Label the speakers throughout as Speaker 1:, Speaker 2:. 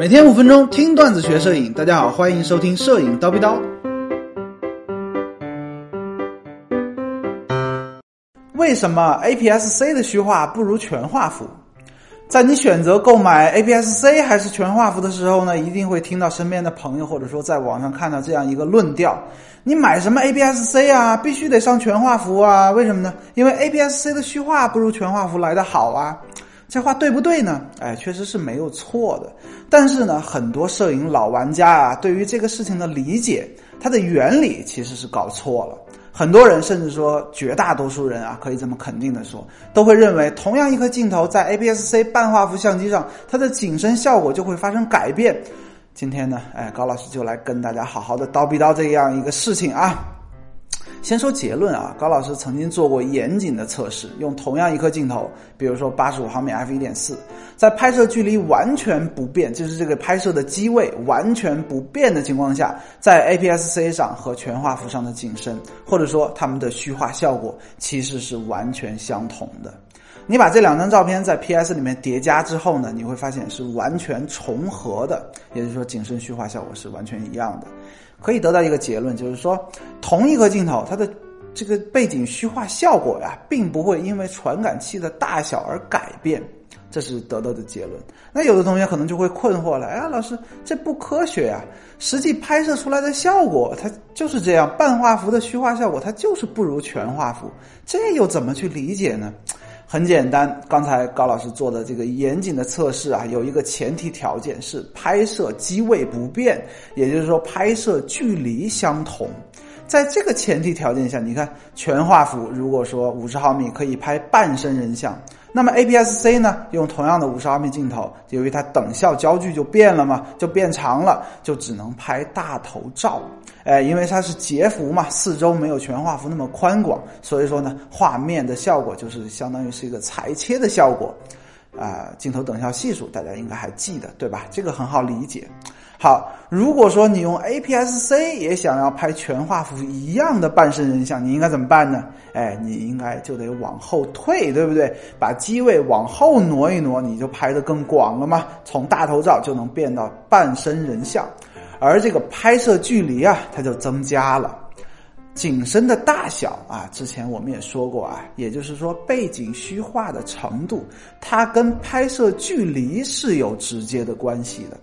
Speaker 1: 每天五分钟听段子学摄影，大家好，欢迎收听摄影叨逼叨。为什么 APS-C 的虚化不如全画幅？在你选择购买 APS-C 还是全画幅的时候呢，一定会听到身边的朋友或者说在网上看到这样一个论调：你买什么 APS-C 啊，必须得上全画幅啊？为什么呢？因为 APS-C 的虚化不如全画幅来得好啊。这话对不对呢？哎，确实是没有错的。但是呢，很多摄影老玩家啊，对于这个事情的理解，它的原理其实是搞错了。很多人甚至说，绝大多数人啊，可以这么肯定的说，都会认为，同样一颗镜头在 APS-C 半画幅相机上，它的景深效果就会发生改变。今天呢，哎，高老师就来跟大家好好的叨逼叨这样一个事情啊。先说结论啊，高老师曾经做过严谨的测试，用同样一颗镜头，比如说八十五毫米 f 一点四，在拍摄距离完全不变，就是这个拍摄的机位完全不变的情况下，在 APS-C 上和全画幅上的景深，或者说它们的虚化效果，其实是完全相同的。你把这两张照片在 PS 里面叠加之后呢，你会发现是完全重合的，也就是说景深虚化效果是完全一样的。可以得到一个结论，就是说同一颗镜头，它的这个背景虚化效果呀，并不会因为传感器的大小而改变，这是得到的结论。那有的同学可能就会困惑了，哎呀，老师，这不科学呀！实际拍摄出来的效果，它就是这样，半画幅的虚化效果，它就是不如全画幅，这又怎么去理解呢？很简单，刚才高老师做的这个严谨的测试啊，有一个前提条件是拍摄机位不变，也就是说拍摄距离相同。在这个前提条件下，你看全画幅，如果说五十毫米可以拍半身人像。那么 APS-C 呢？用同样的五十毫米镜头，由于它等效焦距就变了嘛，就变长了，就只能拍大头照。哎，因为它是截幅嘛，四周没有全画幅那么宽广，所以说呢，画面的效果就是相当于是一个裁切的效果。啊，镜头等效系数大家应该还记得对吧？这个很好理解。好，如果说你用 APS-C 也想要拍全画幅一样的半身人像，你应该怎么办呢？哎，你应该就得往后退，对不对？把机位往后挪一挪，你就拍得更广了嘛。从大头照就能变到半身人像，而这个拍摄距离啊，它就增加了。景深的大小啊，之前我们也说过啊，也就是说背景虚化的程度，它跟拍摄距离是有直接的关系的。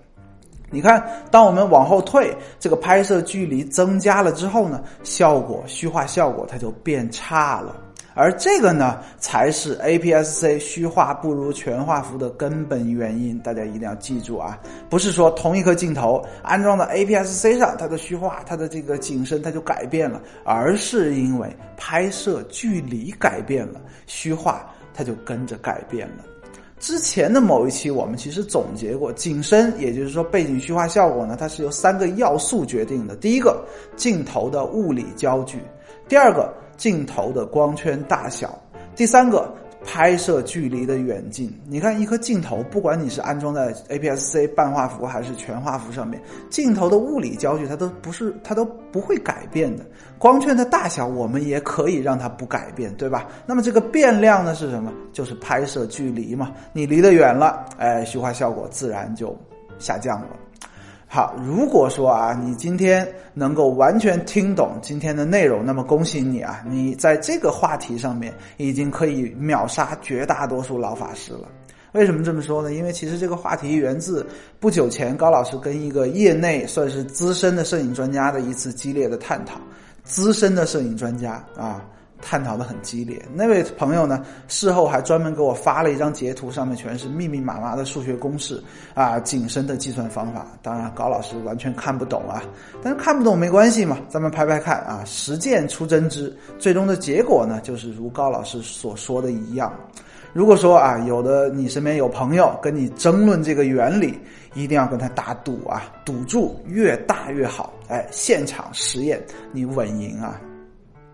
Speaker 1: 你看，当我们往后退，这个拍摄距离增加了之后呢，效果虚化效果它就变差了。而这个呢，才是 APS-C 虚化不如全画幅的根本原因。大家一定要记住啊，不是说同一颗镜头安装到 APS-C 上，它的虚化、它的这个景深它就改变了，而是因为拍摄距离改变了，虚化它就跟着改变了。之前的某一期，我们其实总结过景深，也就是说背景虚化效果呢，它是由三个要素决定的。第一个，镜头的物理焦距；第二个，镜头的光圈大小；第三个。拍摄距离的远近，你看一颗镜头，不管你是安装在 APS-C 半画幅还是全画幅上面，镜头的物理焦距它都不是，它都不会改变的。光圈的大小我们也可以让它不改变，对吧？那么这个变量呢是什么？就是拍摄距离嘛。你离得远了，哎，虚化效果自然就下降了。好，如果说啊，你今天能够完全听懂今天的内容，那么恭喜你啊，你在这个话题上面已经可以秒杀绝大多数老法师了。为什么这么说呢？因为其实这个话题源自不久前高老师跟一个业内算是资深的摄影专家的一次激烈的探讨。资深的摄影专家啊。探讨的很激烈，那位朋友呢？事后还专门给我发了一张截图，上面全是密密麻麻的数学公式啊，景深的计算方法。当然，高老师完全看不懂啊，但是看不懂没关系嘛，咱们拍拍看啊，实践出真知。最终的结果呢，就是如高老师所说的一样。如果说啊，有的你身边有朋友跟你争论这个原理，一定要跟他打赌啊，赌注越大越好。哎，现场实验你稳赢啊。